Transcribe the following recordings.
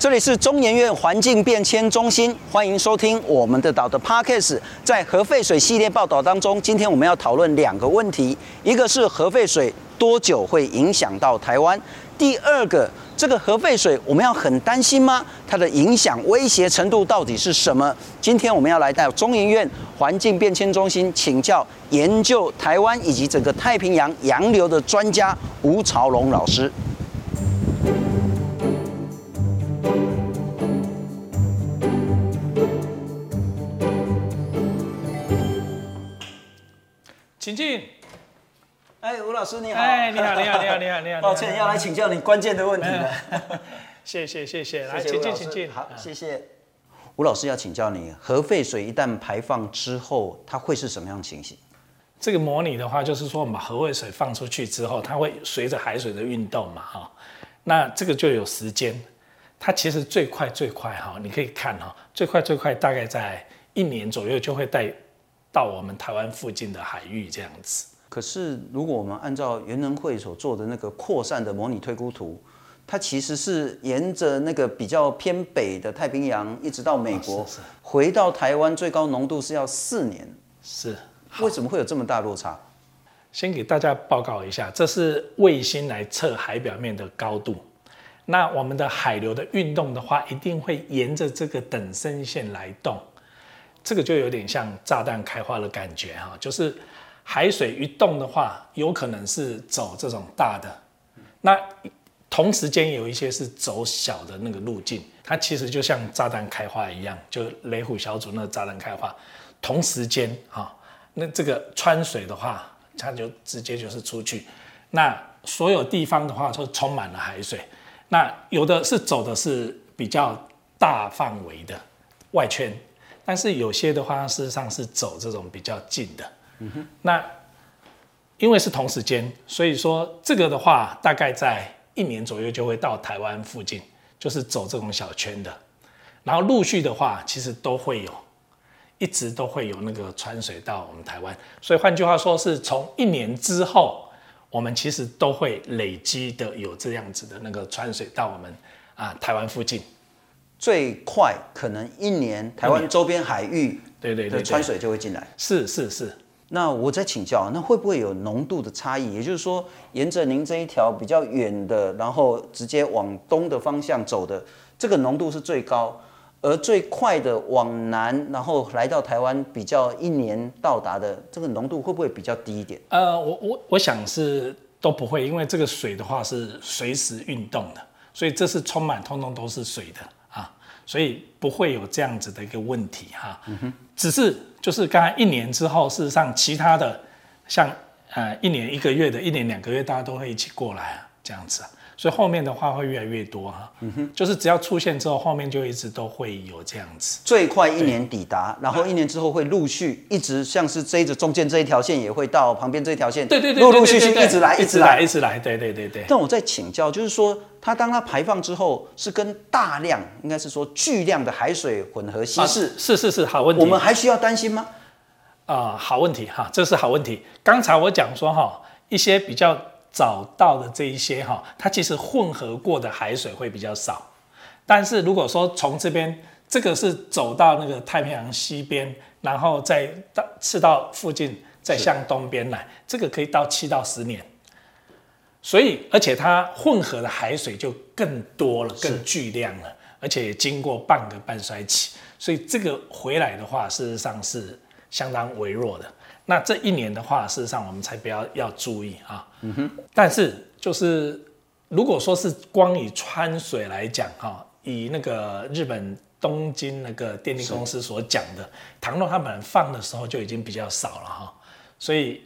这里是中研院环境变迁中心，欢迎收听我们的岛的 Podcast。在核废水系列报道当中，今天我们要讨论两个问题，一个是核废水多久会影响到台湾？第二个，这个核废水我们要很担心吗？它的影响威胁程度到底是什么？今天我们要来到中研院环境变迁中心，请教研究台湾以及整个太平洋洋流的专家吴朝龙老师。请进。哎，吴老师你好。哎，你好，你好，你好，你好，你好。抱歉，要来请教你关键的问题了。谢谢，谢谢。来，请进，请进。好，谢谢。吴老师要请教你，核废水一旦排放之后，它会是什么样的情形？这个模拟的话，就是说我们把核废水放出去之后，它会随着海水的运动嘛，哈。那这个就有时间，它其实最快最快哈，你可以看哈，最快最快大概在一年左右就会带。到我们台湾附近的海域这样子。可是，如果我们按照原能会所做的那个扩散的模拟推估图，它其实是沿着那个比较偏北的太平洋，一直到美国，回到台湾最高浓度是要四年。是，为什么会有这么大落差？先给大家报告一下，这是卫星来测海表面的高度。那我们的海流的运动的话，一定会沿着这个等深线来动。这个就有点像炸弹开花的感觉哈，就是海水一动的话，有可能是走这种大的，那同时间有一些是走小的那个路径，它其实就像炸弹开花一样，就雷虎小组那炸弹开花，同时间哈，那这个穿水的话，它就直接就是出去，那所有地方的话都充满了海水，那有的是走的是比较大范围的外圈。但是有些的话，事实上是走这种比较近的。嗯哼。那因为是同时间，所以说这个的话，大概在一年左右就会到台湾附近，就是走这种小圈的。然后陆续的话，其实都会有，一直都会有那个穿水到我们台湾。所以换句话说，是从一年之后，我们其实都会累积的有这样子的那个穿水到我们啊台湾附近。最快可能一年，台湾周边海域对对对穿水就会进来。是是是。那我再请教，那会不会有浓度的差异？也就是说，沿着您这一条比较远的，然后直接往东的方向走的，这个浓度是最高，而最快的往南，然后来到台湾比较一年到达的这个浓度会不会比较低一点？呃，我我我想是都不会，因为这个水的话是随时运动的，所以这是充满，通通都是水的。所以不会有这样子的一个问题哈，只是就是刚才一年之后，事实上其他的像呃一年一个月的，一年两个月，大家都会一起过来啊，这样子啊。所以后面的话会越来越多哈，嗯哼，就是只要出现之后，后面就一直都会有这样子。最快一年抵达，然后一年之后会陆续一直像是追着中间这一条线也会到旁边这一条线，对对对，陆陆续续一直来，一直来，一直来，对对对对。但我在请教，就是说它当它排放之后，是跟大量应该是说巨量的海水混合稀释，是是是好问题。我们还需要担心吗？啊，好问题哈，这是好问题。刚才我讲说哈，一些比较。找到的这一些哈，它其实混合过的海水会比较少，但是如果说从这边这个是走到那个太平洋西边，然后再到赤道附近，再向东边来，这个可以到七到十年。所以，而且它混合的海水就更多了，更巨量了，而且也经过半个半衰期，所以这个回来的话，事实上是相当微弱的。那这一年的话，事实上我们才不要要注意啊。嗯哼。但是就是如果说是光以川水来讲哈，以那个日本东京那个电力公司所讲的，倘若他们放的时候就已经比较少了哈，所以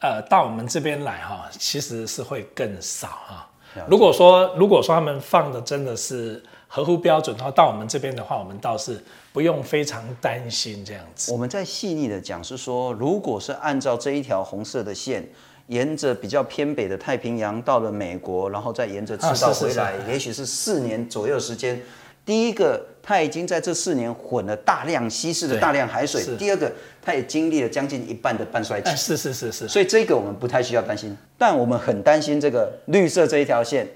呃到我们这边来哈，其实是会更少哈。如果说如果说他们放的真的是。合乎标准的话，到我们这边的话，我们倒是不用非常担心这样子。我们在细腻的讲，是说，如果是按照这一条红色的线，沿着比较偏北的太平洋到了美国，然后再沿着赤道回来，也许是四年左右时间。第一个，它已经在这四年混了大量稀释的大量海水；第二个，它也经历了将近一半的半衰期。是是是是。所以这个我们不太需要担心，但我们很担心这个绿色这一条线。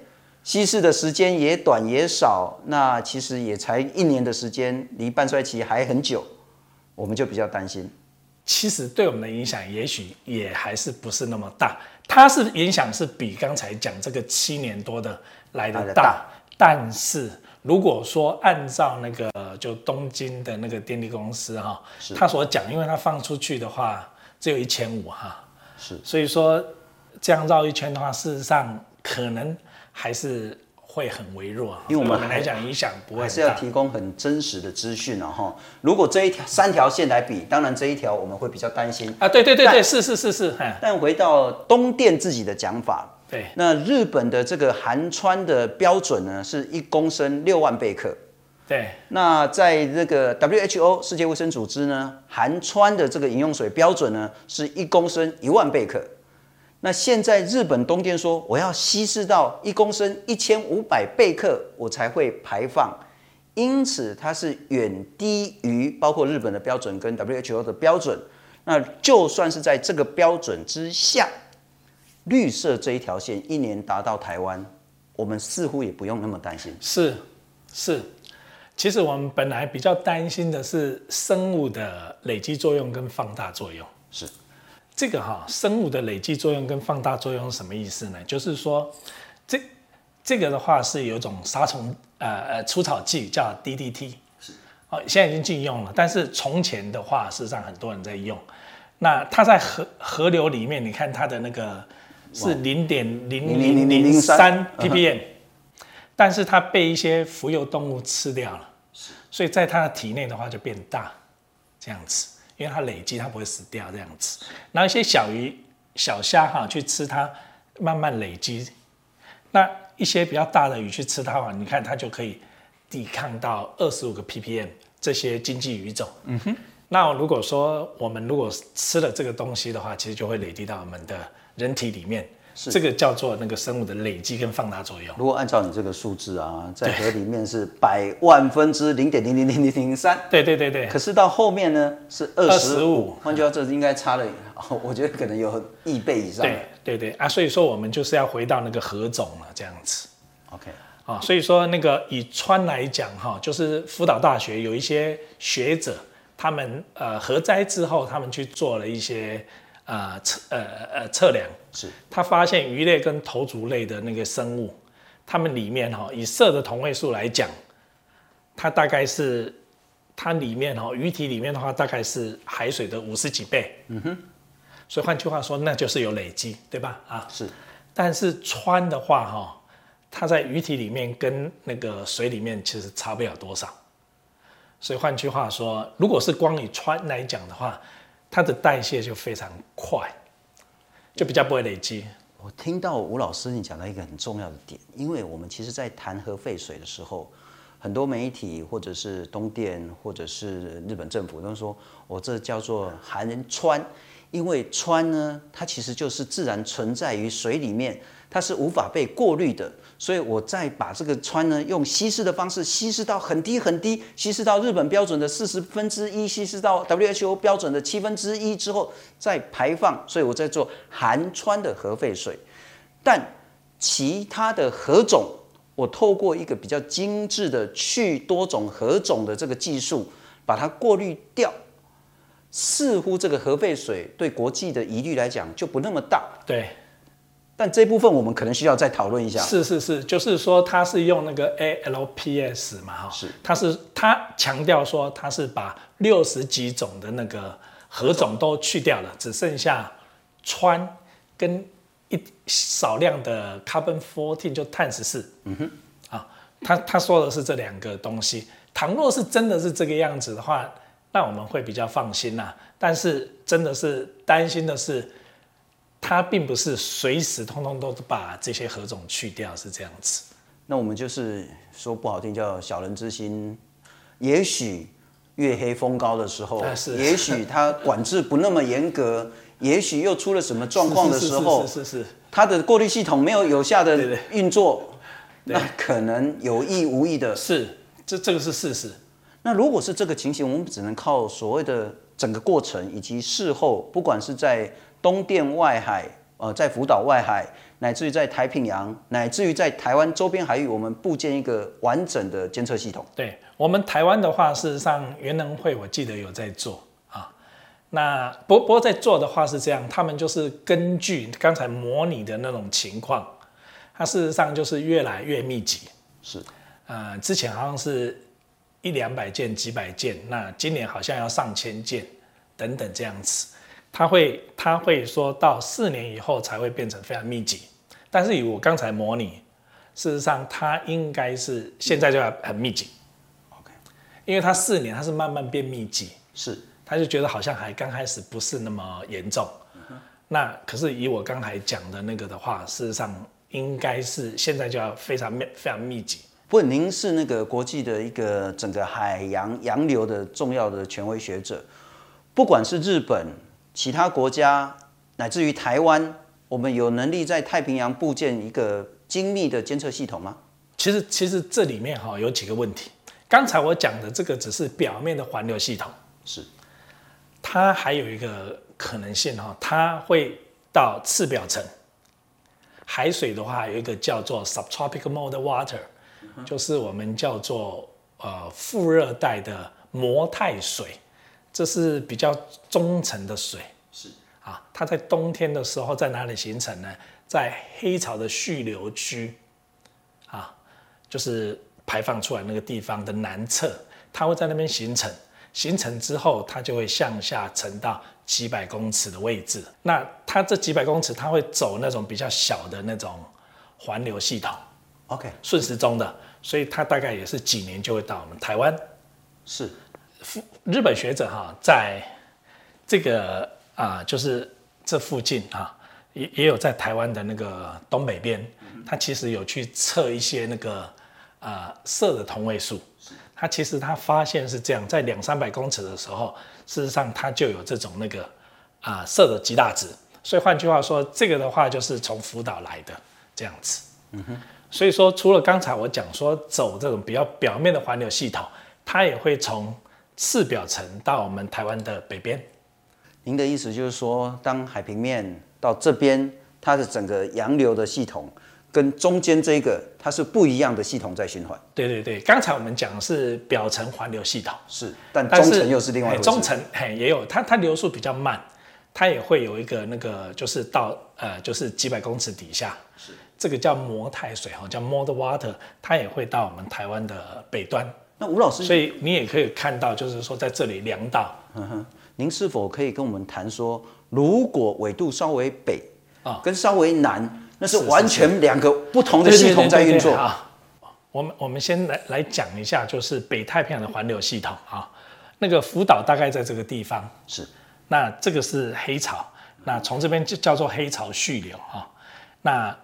稀释的时间也短也少，那其实也才一年的时间，离半衰期还很久，我们就比较担心。其实对我们的影响，也许也还是不是那么大。它是影响是比刚才讲这个七年多的来的大，大，但是如果说按照那个就东京的那个电力公司哈，他所讲，因为他放出去的话只有一千五哈，是，所以说这样绕一圈的话，事实上可能。还是会很微弱，因为我们来讲影响不会还是要提供很真实的资讯啊哈。如果这一条三条线来比，当然这一条我们会比较担心啊。对对对对，是是是是。但回到东电自己的讲法，对，那日本的这个含氚的标准呢，是一公升六万贝克。对，那在这个 WHO 世界卫生组织呢，含氚的这个饮用水标准呢，是一公升一万贝克。那现在日本东电说，我要稀释到一公升一千五百贝克，我才会排放，因此它是远低于包括日本的标准跟 WHO 的标准。那就算是在这个标准之下，绿色这一条线一年达到台湾，我们似乎也不用那么担心。是是，其实我们本来比较担心的是生物的累积作用跟放大作用。是。这个哈生物的累积作用跟放大作用是什么意思呢？就是说，这这个的话是有一种杀虫呃呃除草剂叫 DDT，是哦，现在已经禁用了。但是从前的话，事实上很多人在用。那它在河河流里面，你看它的那个是零点零零零零三 ppm，但是它被一些浮游动物吃掉了，所以在它的体内的话就变大，这样子。因为它累积，它不会死掉这样子。然后一些小鱼、小虾哈去吃它，慢慢累积。那一些比较大的鱼去吃它的话，你看它就可以抵抗到二十五个 ppm 这些经济鱼种。嗯哼。那如果说我们如果吃了这个东西的话，其实就会累积到我们的人体里面。是这个叫做那个生物的累积跟放大作用。如果按照你这个数字啊，在河里面是百万分之零点零零零零零三。对对对对。可是到后面呢是二十五。换句话说，这应该差了，我觉得可能有亿倍以上。对对对啊，所以说我们就是要回到那个河种了，这样子。OK 啊，所以说那个以川来讲哈，就是福岛大学有一些学者，他们呃核灾之后，他们去做了一些。呃测呃呃测量是，他发现鱼类跟头足类的那个生物，它们里面哈、哦，以色的同位素来讲，它大概是它里面哈、哦，鱼体里面的话大概是海水的五十几倍。嗯哼，所以换句话说，那就是有累积，对吧？啊，是。但是氚的话哈、哦，它在鱼体里面跟那个水里面其实差不了多少。所以换句话说，如果是光以氚来讲的话，它的代谢就非常快，就比较不会累积。我听到吴老师你讲到一个很重要的点，因为我们其实，在谈核废水的时候，很多媒体或者是东电或者是日本政府都说，我这叫做含氚，因为氚呢，它其实就是自然存在于水里面。它是无法被过滤的，所以我再把这个氚呢，用稀释的方式稀释到很低很低，稀释到日本标准的四十分之一，稀释到 WHO 标准的七分之一之后再排放，所以我在做含氚的核废水。但其他的核种，我透过一个比较精致的去多种核种的这个技术，把它过滤掉，似乎这个核废水对国际的疑虑来讲就不那么大。对。但这部分我们可能需要再讨论一下。是是是，就是说它是用那个 ALPS 嘛，哈，是，它是它强调说它是把六十几种的那个核种都去掉了，只剩下氚跟一少量的 Carbon fourteen 就碳十四。嗯哼，啊，他他说的是这两个东西。倘若是真的是这个样子的话，那我们会比较放心呐。但是真的是担心的是。它并不是随时通通都把这些核种去掉，是这样子。那我们就是说不好听，叫小人之心。也许月黑风高的时候，是也许它管制不那么严格，也许又出了什么状况的时候，是是是，它的过滤系统没有有效的运作，那可能有意无意的。是，这这个是事实。那如果是这个情形，我们只能靠所谓的整个过程以及事后，不管是在东电外海呃，在福岛外海，乃至于在太平洋，乃至于在台湾周边海域，我们布建一个完整的监测系统。对，我们台湾的话，事实上原能会我记得有在做啊。那不不过在做的话是这样，他们就是根据刚才模拟的那种情况，它事实上就是越来越密集。是，呃，之前好像是一两百件、几百件，那今年好像要上千件等等这样子。他会他会说到四年以后才会变成非常密集，但是以我刚才模拟，事实上它应该是现在就要很密集，OK，因为它四年它是慢慢变密集，是，他就觉得好像还刚开始不是那么严重，那可是以我刚才讲的那个的话，事实上应该是现在就要非常密非常密集。不过您是那个国际的一个整个海洋洋流的重要的权威学者，不管是日本。其他国家乃至于台湾，我们有能力在太平洋部建一个精密的监测系统吗？其实，其实这里面哈有几个问题。刚才我讲的这个只是表面的环流系统，是它还有一个可能性哈，它会到次表层。海水的话，有一个叫做 subtropical mild water，就是我们叫做呃副热带的膜态水。这是比较中层的水，是啊，它在冬天的时候在哪里形成呢？在黑潮的蓄流区，啊，就是排放出来那个地方的南侧，它会在那边形成。形成之后，它就会向下沉到几百公尺的位置。那它这几百公尺，它会走那种比较小的那种环流系统，OK，顺时钟的，所以它大概也是几年就会到我们台湾，是。日本学者哈，在这个啊，就是这附近啊，也也有在台湾的那个东北边，他其实有去测一些那个啊色的同位素。他其实他发现是这样，在两三百公尺的时候，事实上它就有这种那个啊色的极大值。所以换句话说，这个的话就是从福岛来的这样子。嗯哼。所以说，除了刚才我讲说走这种比较表面的环流系统，它也会从次表层到我们台湾的北边，您的意思就是说，当海平面到这边，它的整个洋流的系统跟中间这个它是不一样的系统在循环。对对对，刚才我们讲的是表层环流系统，是，但中层又是另外一回事。中层嘿也有，它它流速比较慢，它也会有一个那个就是到呃就是几百公尺底下，是这个叫膜态水哈，叫 mild water，它也会到我们台湾的北端。那吴老师，所以你也可以看到，就是说在这里量到，嗯哼，您是否可以跟我们谈说，如果纬度稍微北啊，跟稍微南，那是完全两个不同的系统在运作啊。我们我们先来来讲一下，就是北太平洋的环流系统啊。那个福岛大概在这个地方，是。那这个是黑潮，那从这边就叫做黑潮蓄流啊。那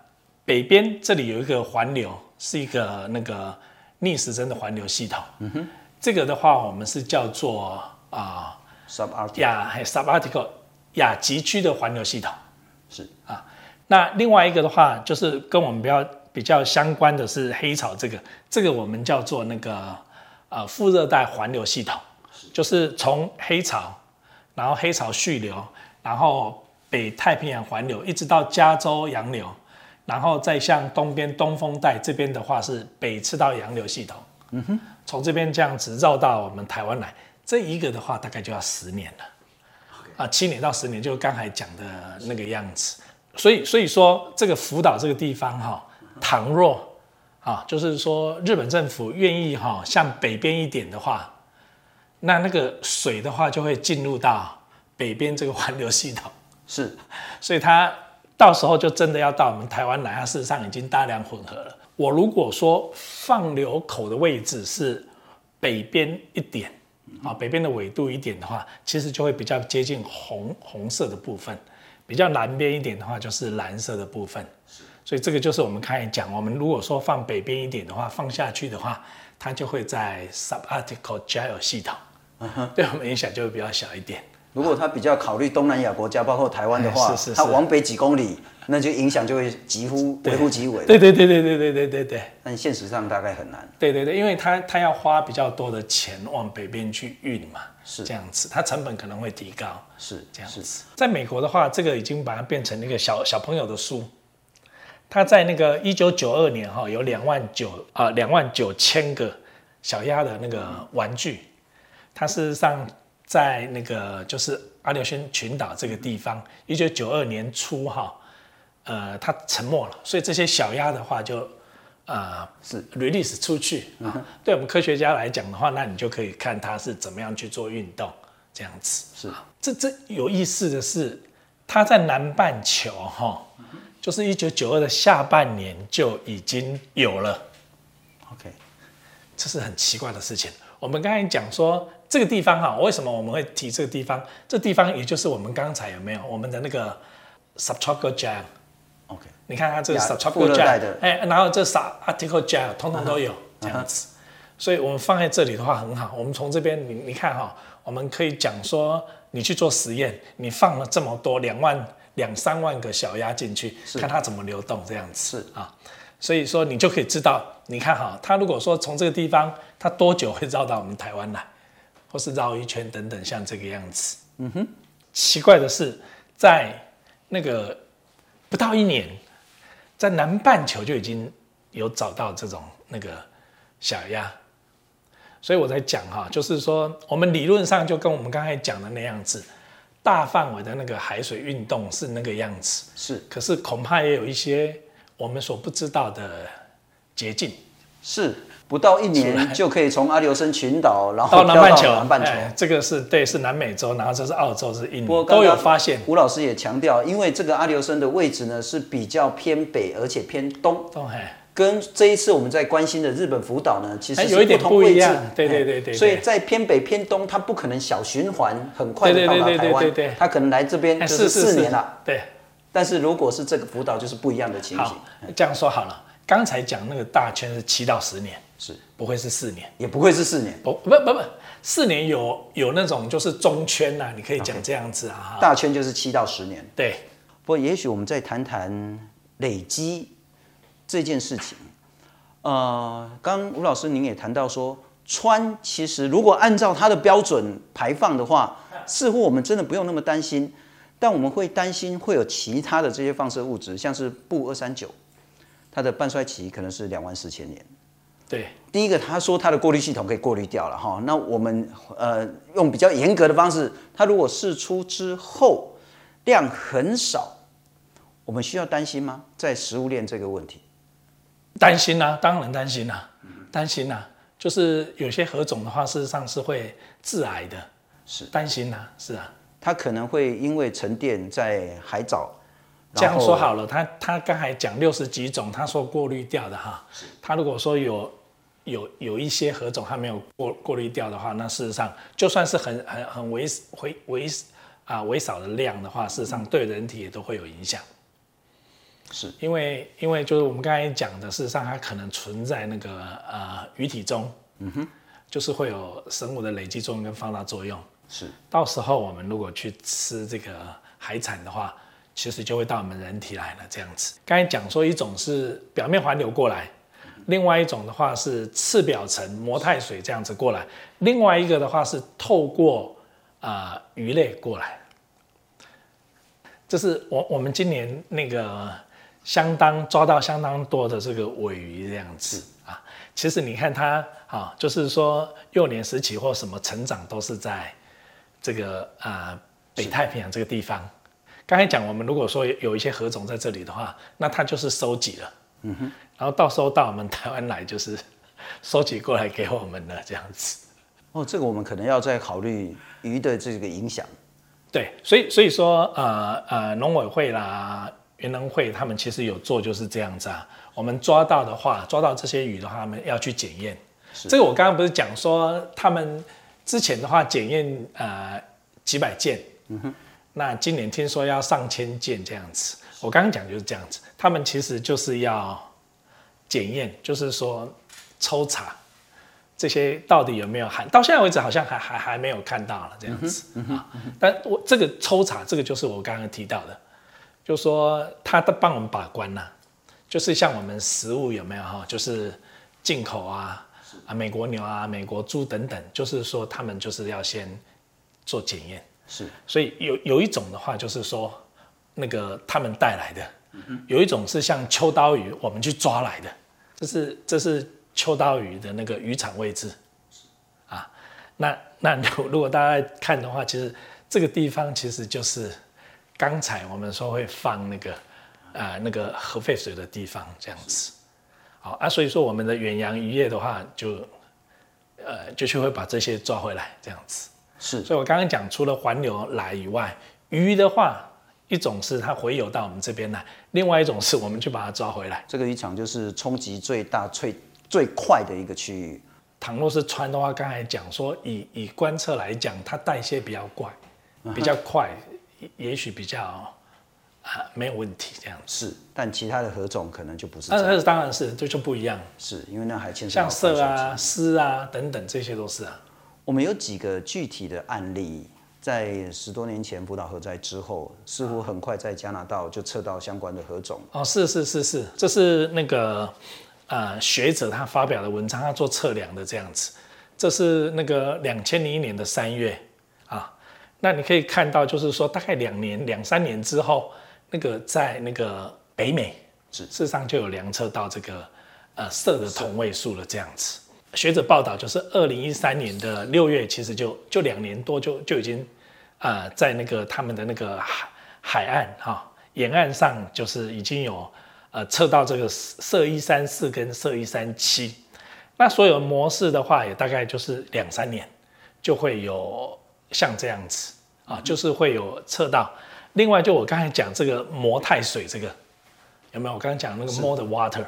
北边这里有一个环流，是一个那个。逆时针的环流系统，嗯哼，这个的话，我们是叫做啊亚 subarctic 亚极区的环流系统，是。啊。那另外一个的话，就是跟我们比较比较相关的是黑潮这个，这个我们叫做那个呃副热带环流系统，就是从黑潮，然后黑潮蓄流，然后北太平洋环流，一直到加州洋流。然后再向东边东风带这边的话是北赤道洋流系统，嗯哼，从这边这样子绕到我们台湾来，这一个的话大概就要十年了啊，七年到十年，就刚才讲的那个样子。所以所以说这个福岛这个地方哈，倘若啊，就是说日本政府愿意哈向北边一点的话，那那个水的话就会进入到北边这个环流系统，是，所以它。到时候就真的要到我们台湾来，它事实上已经大量混合了。我如果说放流口的位置是北边一点啊，北边的纬度一点的话，其实就会比较接近红红色的部分；比较南边一点的话，就是蓝色的部分。所以这个就是我们刚才讲，我们如果说放北边一点的话，放下去的话，它就会在 subarctic gyre 系统，对我们影响就会比较小一点。如果他比较考虑东南亚国家，包括台湾的话，是是是他往北几公里，那就影响就会几乎微乎其微。对对对对对对对对对。但现实上大概很难。对对对，因为他他要花比较多的钱往北边去运嘛，是这样子，它成本可能会提高。是这样子。在美国的话，这个已经把它变成那个小小朋友的书。他在那个一九九二年哈，有两万九啊两万九千个小鸭的那个玩具，它事实上。在那个就是阿留申群岛这个地方，一九九二年初哈，呃，它沉没了，所以这些小鸭的话就，啊、呃，是 release 出去啊。嗯、对我们科学家来讲的话，那你就可以看它是怎么样去做运动，这样子是。这这有意思的是，它在南半球哈，就是一九九二的下半年就已经有了。OK，这是很奇怪的事情。我们刚才讲说。这个地方哈，为什么我们会提这个地方？这地方也就是我们刚才有没有我们的那个 subtropical gel？OK，你看它这个 subtropical gel，哎，然后这 subarctic gel 通通都有这样子，所以我们放在这里的话很好。我们从这边你你看哈，我们可以讲说，你去做实验，你放了这么多两万两三万个小鸭进去，看它怎么流动这样子是啊，所以说你就可以知道，你看哈，它如果说从这个地方，它多久会绕到我们台湾来？或是绕一圈等等，像这个样子。嗯哼，奇怪的是，在那个不到一年，在南半球就已经有找到这种那个小鸭。所以我在讲哈，就是说我们理论上就跟我们刚才讲的那样子，大范围的那个海水运动是那个样子。是，可是恐怕也有一些我们所不知道的捷径。是。不到一年就可以从阿留申群岛，然后到南半球。南半球，这个是对，是南美洲，然后这是澳洲，是印度，都有发现。吴老师也强调，因为这个阿留申的位置呢是比较偏北，而且偏东，跟这一次我们在关心的日本福岛呢，其实是不同位置。对对对对。所以在偏北偏东，它不可能小循环很快的到达台湾，它可能来这边就是四年了。对。但是如果是这个福岛，就是不一样的情形。这样说好了，刚才讲那个大圈是七到十年。是不会是四年，也不会是四年，不不不不，四年有有那种就是中圈呐、啊，你可以讲这样子啊，大圈就是七到十年。对，不过也许我们再谈谈累积这件事情。呃，刚吴老师您也谈到说，穿其实如果按照它的标准排放的话，似乎我们真的不用那么担心，但我们会担心会有其他的这些放射物质，像是布二三九，它的半衰期可能是两万四千年。对，第一个他说他的过滤系统可以过滤掉了哈，那我们呃用比较严格的方式，它如果释出之后量很少，我们需要担心吗？在食物链这个问题，担心啊，当然担心啊，担心啊，就是有些核种的话，事实上是会致癌的，是担心啊，是啊，它可能会因为沉淀在海藻。这样说好了，他他刚才讲六十几种，他说过滤掉的哈，他如果说有。有有一些核种它没有过过滤掉的话，那事实上就算是很很很微微微啊微少的量的话，事实上对人体也都会有影响。是因为因为就是我们刚才讲的，事实上它可能存在那个呃鱼体中，嗯哼，就是会有生物的累积作用跟放大作用。是，到时候我们如果去吃这个海产的话，其实就会到我们人体来了这样子。刚才讲说一种是表面环流过来。另外一种的话是次表层模态水这样子过来，另外一个的话是透过啊、鱼类过来，这是我我们今年那个相当抓到相当多的这个尾鱼这样子啊。其实你看它啊，就是说幼年时期或什么成长都是在这个啊、北太平洋这个地方。刚才讲我们如果说有一些河种在这里的话，那它就是收集了。嗯哼。然后到时候到我们台湾来，就是 收集过来给我们的这样子。哦，这个我们可能要再考虑鱼的这个影响。对，所以所以说，呃呃，农委会啦、园农会他们其实有做，就是这样子啊。我们抓到的话，抓到这些鱼的话，他们要去检验。是这个我刚刚不是讲说，他们之前的话检验呃几百件，嗯哼，那今年听说要上千件这样子。我刚刚讲就是这样子，他们其实就是要。检验就是说抽查，这些到底有没有含？到现在为止好像还还还没有看到了这样子、嗯嗯、啊。但我这个抽查，这个就是我刚刚提到的，就说他的帮我们把关呐、啊，就是像我们食物有没有哈，就是进口啊啊，美国牛啊、美国猪等等，就是说他们就是要先做检验。是，所以有有一种的话，就是说那个他们带来的，有一种是像秋刀鱼，我们去抓来的，这是这是。秋刀鱼的那个渔场位置，啊，那那 如果大家看的话，其实这个地方其实就是刚才我们说会放那个啊那个核废水的地方这样子，好啊，所以说我们的远洋渔业的话就，就呃就去会把这些抓回来这样子，是，所以我刚刚讲除了环流来以外，鱼的话一种是它回游到我们这边来，另外一种是我们去把它抓回来，这个渔场就是冲击最大最。最快的一个区域，倘若是穿的话，刚才讲说以以观测来讲，它代谢比较快，比较快，也许比较啊没有问题这样子。是，但其他的何种可能就不是。那那当然是，这就不一样。是因为那还牵涉像色啊、丝啊等等，这些都是啊。我们有几个具体的案例，在十多年前福岛核灾之后，似乎很快在加拿大就测到相关的核种。哦，是是是是，这是那个。呃，学者他发表的文章，他做测量的这样子，这是那个两千零一年的三月啊。那你可以看到，就是说大概两年、两三年之后，那个在那个北美，事实上就有量测到这个呃銫的同位素了这样子。学者报道就是二零一三年的六月，其实就就两年多就就已经啊、呃，在那个他们的那个海海岸哈、啊、沿岸上，就是已经有。呃，测到这个銫一三四跟銫一三七，那所有模式的话，也大概就是两三年就会有像这样子啊，就是会有测到。另外，就我刚才讲这个模态水，这个有没有？我刚刚讲那个 mold water，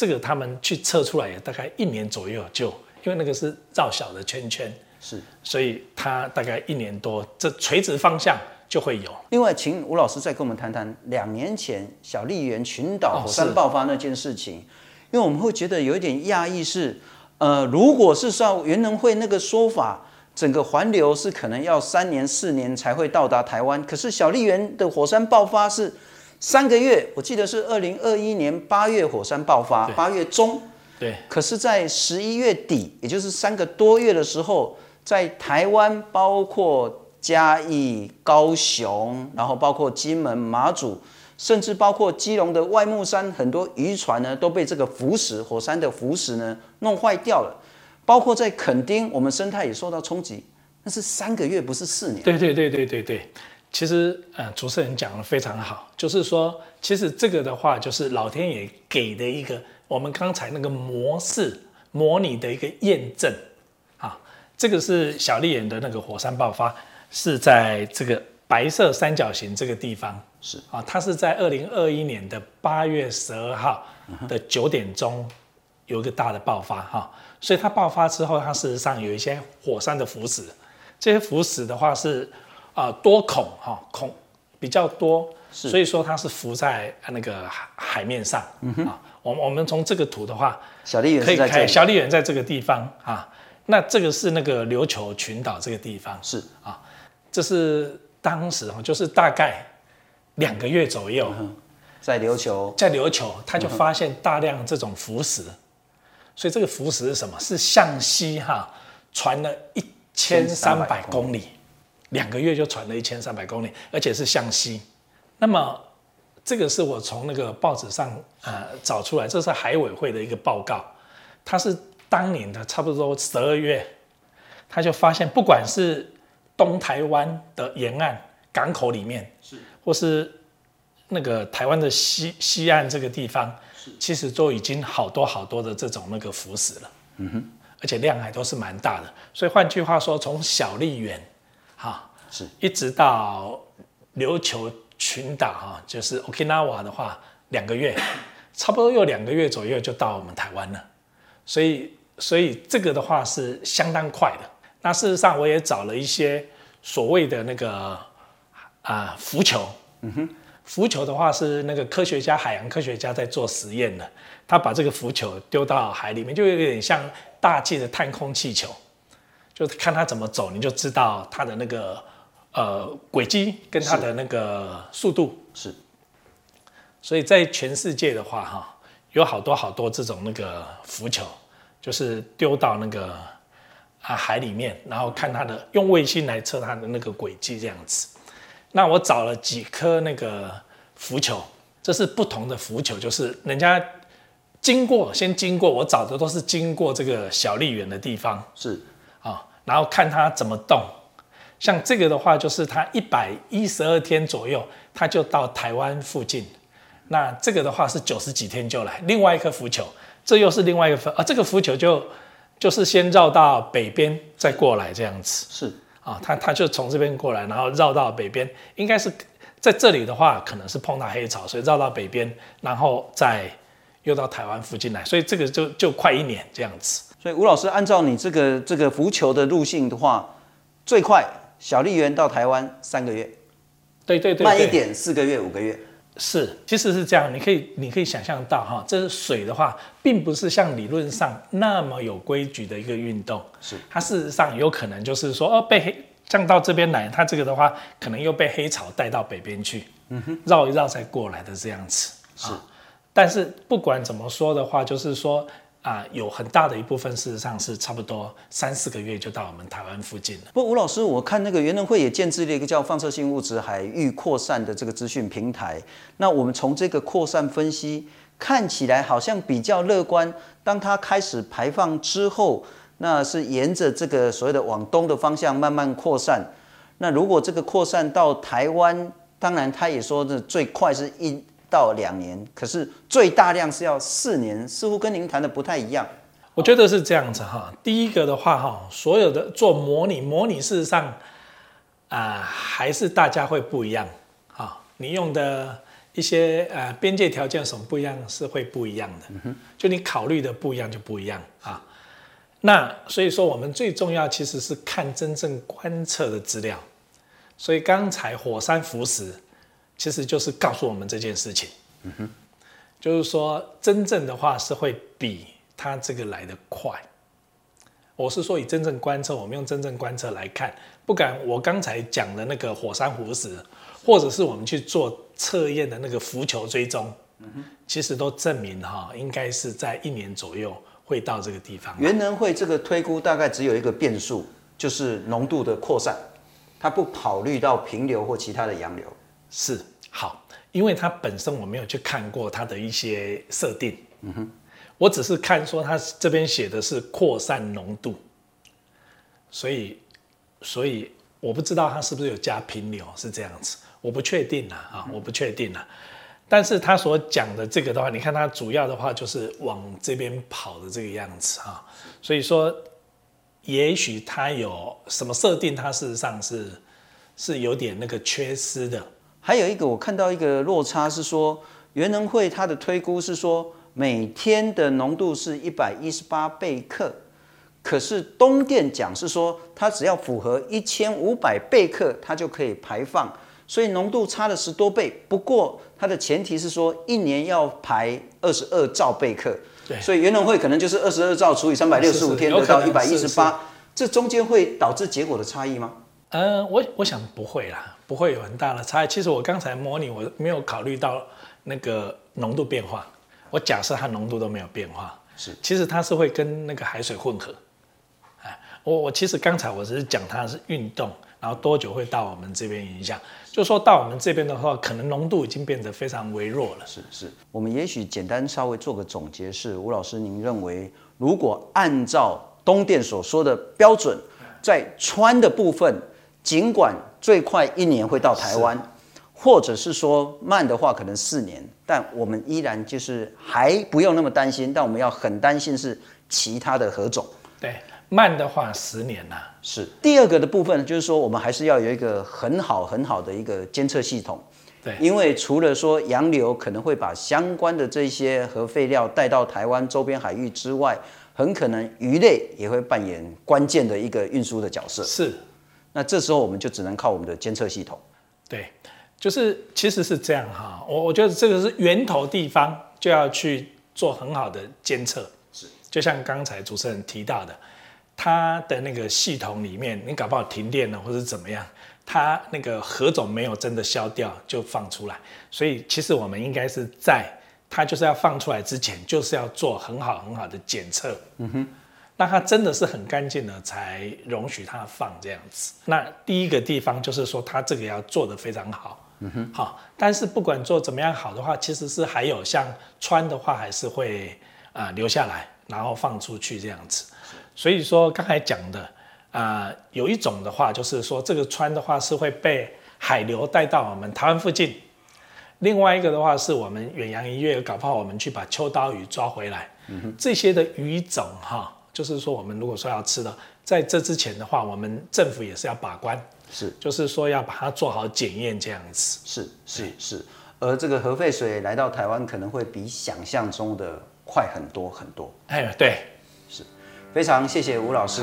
这个他们去测出来也大概一年左右就，因为那个是绕小的圈圈，是，所以它大概一年多，这垂直方向。就会有。另外，请吴老师再跟我们谈谈两年前小笠原群岛火山爆发那件事情，哦，因为我们会觉得有一点讶异是，呃，如果是照原能会那个说法，整个环流是可能要三年四年才会到达台湾，可是小笠原的火山爆发是三个月，我记得是二零二一年八月火山爆发，八月中，对，可是，在十一月底，也就是三个多月的时候，在台湾包括。嘉义、高雄，然后包括金门、马祖，甚至包括基隆的外木山，很多渔船呢都被这个浮石，火山的浮石呢弄坏掉了。包括在垦丁，我们生态也受到冲击，那是三个月，不是四年。对对对对对对，其实呃，主持人讲的非常好，就是说，其实这个的话，就是老天爷给的一个我们刚才那个模式模拟的一个验证啊，这个是小笠原的那个火山爆发。是在这个白色三角形这个地方，是啊，它是在二零二一年的八月十二号的九点钟有一个大的爆发哈，所以它爆发之后，它事实上有一些火山的腐蚀，这些腐蚀的话是啊多孔哈孔比较多，所以说它是浮在那个海海面上啊。我们我们从这个图的话，小笠原可以看小笠原在这个地方啊，那这个是那个琉球群岛这个地方是啊。这是当时哈，就是大概两个月左右，在琉球，在琉球，他就发现大量这种浮石，所以这个浮石是什么？是向西哈传了一千三百公里，两个月就传了一千三百公里，而且是向西。那么这个是我从那个报纸上呃找出来，这是海委会的一个报告，它是当年的差不多十二月，他就发现不管是东台湾的沿岸港口里面，是。或是那个台湾的西西岸这个地方，是。其实都已经好多好多的这种那个浮石了，嗯哼，而且量还都是蛮大的。所以换句话说，从小笠原，哈，是一直到琉球群岛哈，就是 Okinawa 的话，两个月，差不多有两个月左右就到我们台湾了。所以，所以这个的话是相当快的。那事实上，我也找了一些所谓的那个啊浮球，嗯哼，浮球的话是那个科学家、海洋科学家在做实验的。他把这个浮球丢到海里面，就有点像大气的探空气球，就看它怎么走，你就知道它的那个呃轨迹跟它的那个速度是。所以在全世界的话，哈，有好多好多这种那个浮球，就是丢到那个啊海里面，然后看它的用卫星来测它的那个轨迹这样子。那我找了几颗那个浮球，这是不同的浮球，就是人家经过先经过，我找的都是经过这个小笠原的地方，是啊，然后看它怎么动。像这个的话，就是它一百一十二天左右，它就到台湾附近。那这个的话是九十几天就来。另外一颗浮球，这又是另外一个浮啊，这个浮球就就是先绕到北边再过来这样子。是。啊，它它就从这边过来，然后绕到北边，应该是在这里的话，可能是碰到黑潮，所以绕到北边，然后再又到台湾附近来，所以这个就就快一年这样子。所以吴老师，按照你这个这个浮球的路径的话，最快小笠原到台湾三个月，对对对，对，慢一点四个月五个月。是，其实是这样，你可以你可以想象到哈，这是水的话，并不是像理论上那么有规矩的一个运动，是。它事实上有可能就是说哦，被黑降到这边来，它这个的话可能又被黑潮带到北边去，嗯哼，绕一绕再过来的这样子，是，但是不管怎么说的话，就是说。啊，有很大的一部分，事实上是差不多三四个月就到我们台湾附近了。不吴老师，我看那个原能会也建置了一个叫放射性物质海域扩散的这个资讯平台。那我们从这个扩散分析，看起来好像比较乐观。当它开始排放之后，那是沿着这个所谓的往东的方向慢慢扩散。那如果这个扩散到台湾，当然他也说这最快是一。到两年，可是最大量是要四年，似乎跟您谈的不太一样。我觉得是这样子哈。第一个的话哈，所有的做模拟，模拟事实上啊、呃，还是大家会不一样啊。你用的一些呃边界条件什么不一样，是会不一样的。就你考虑的不一样就不一样啊。那所以说，我们最重要其实是看真正观测的资料。所以刚才火山浮石。其实就是告诉我们这件事情，嗯哼，就是说真正的话是会比它这个来得快。我是说以真正观测，我们用真正观测来看，不管我刚才讲的那个火山湖石，或者是我们去做测验的那个浮球追踪，嗯，其实都证明哈，应该是在一年左右会到这个地方。原能会这个推估大概只有一个变数，就是浓度的扩散，它不考虑到平流或其他的洋流。是好，因为它本身我没有去看过它的一些设定，嗯哼，我只是看说它这边写的是扩散浓度，所以所以我不知道它是不是有加平流是这样子，我不确定啦啊，我不确定啦，但是他所讲的这个的话，你看它主要的话就是往这边跑的这个样子啊，所以说也许它有什么设定，它事实上是是有点那个缺失的。还有一个，我看到一个落差是说，原能会它的推估是说每天的浓度是一百一十八贝克，可是东电讲是说它只要符合一千五百贝克，它就可以排放，所以浓度差了十多倍。不过它的前提是说一年要排二十二兆贝克，所以原能会可能就是二十二兆除以三百六十五天得到一百一十八，这中间会导致结果的差异吗？呃，我我想不会啦。不会有很大的差异。其实我刚才模拟，我没有考虑到那个浓度变化。我假设它浓度都没有变化，是，其实它是会跟那个海水混合。哎，我我其实刚才我只是讲它是运动，然后多久会到我们这边影响。就说到我们这边的话，可能浓度已经变得非常微弱了。是是，我们也许简单稍微做个总结是，吴老师，您认为如果按照东电所说的标准，在川的部分，尽管最快一年会到台湾，或者是说慢的话可能四年，但我们依然就是还不用那么担心，但我们要很担心是其他的何种。对，慢的话十年呐。是第二个的部分，就是说我们还是要有一个很好很好的一个监测系统。对，因为除了说洋流可能会把相关的这些核废料带到台湾周边海域之外，很可能鱼类也会扮演关键的一个运输的角色。是。那这时候我们就只能靠我们的监测系统。对，就是其实是这样哈，我我觉得这个是源头地方就要去做很好的监测。是，就像刚才主持人提到的，它的那个系统里面，你搞不好停电了或者怎么样，它那个核种没有真的消掉就放出来，所以其实我们应该是在它就是要放出来之前，就是要做很好很好的检测，嗯哼，那它真的是很干净了才容许它放这样子。那第一个地方就是说，它这个要做得非常好。嗯哼，好，但是不管做怎么样好的话，其实是还有像穿的话，还是会啊、留下来，然后放出去这样子。所以说刚才讲的啊、有一种的话，就是说这个穿的话是会被海流带到我们台湾附近；另外一个的话，是我们远洋渔业搞不好我们去把秋刀鱼抓回来。嗯哼，这些的鱼种哈，就是说我们如果说要吃的，在这之前的话，我们政府也是要把关。是，就是说要把它做好检验这样子。是是是，而这个核废水来到台湾，可能会比想象中的快很多很多。哎，对，是非常谢谢吴老师。